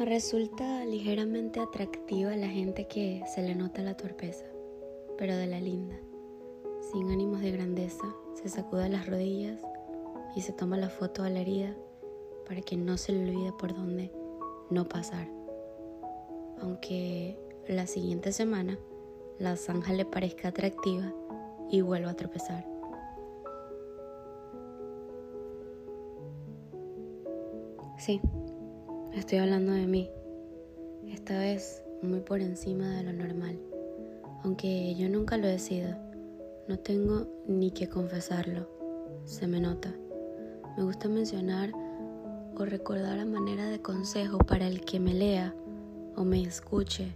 Me resulta ligeramente atractiva la gente que se le nota la torpeza, pero de la linda, sin ánimos de grandeza, se sacuda las rodillas y se toma la foto a la herida para que no se le olvide por dónde no pasar. Aunque la siguiente semana la zanja le parezca atractiva y vuelva a tropezar. Sí, Estoy hablando de mí, esta vez muy por encima de lo normal, aunque yo nunca lo he sido, no tengo ni que confesarlo, se me nota. Me gusta mencionar o recordar a manera de consejo para el que me lea o me escuche,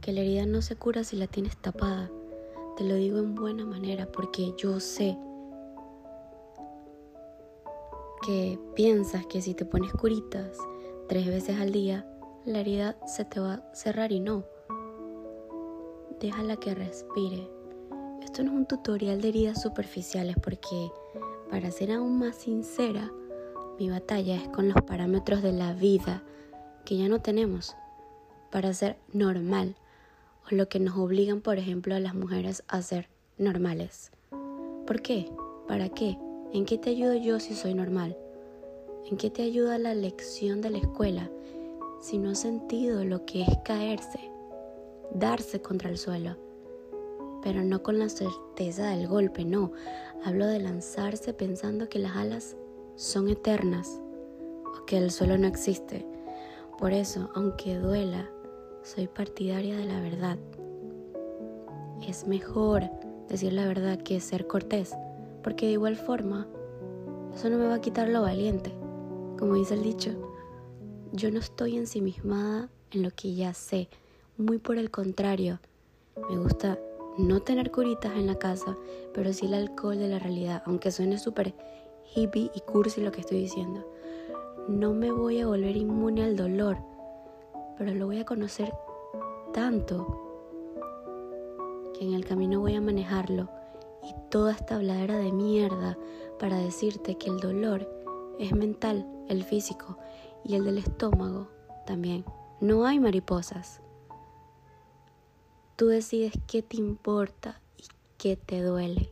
que la herida no se cura si la tienes tapada, te lo digo en buena manera porque yo sé que piensas que si te pones curitas, tres veces al día, la herida se te va a cerrar y no. Déjala que respire. Esto no es un tutorial de heridas superficiales porque, para ser aún más sincera, mi batalla es con los parámetros de la vida que ya no tenemos para ser normal o lo que nos obligan, por ejemplo, a las mujeres a ser normales. ¿Por qué? ¿Para qué? ¿En qué te ayudo yo si soy normal? ¿En qué te ayuda la lección de la escuela si no has sentido lo que es caerse, darse contra el suelo? Pero no con la certeza del golpe, no. Hablo de lanzarse pensando que las alas son eternas o que el suelo no existe. Por eso, aunque duela, soy partidaria de la verdad. Es mejor decir la verdad que ser cortés, porque de igual forma, eso no me va a quitar lo valiente. Como dice el dicho, yo no estoy ensimismada en lo que ya sé, muy por el contrario, me gusta no tener curitas en la casa, pero sí el alcohol de la realidad, aunque suene súper hippie y cursi lo que estoy diciendo. No me voy a volver inmune al dolor, pero lo voy a conocer tanto que en el camino voy a manejarlo y toda esta habladera de mierda para decirte que el dolor es mental, el físico y el del estómago también. No hay mariposas. Tú decides qué te importa y qué te duele.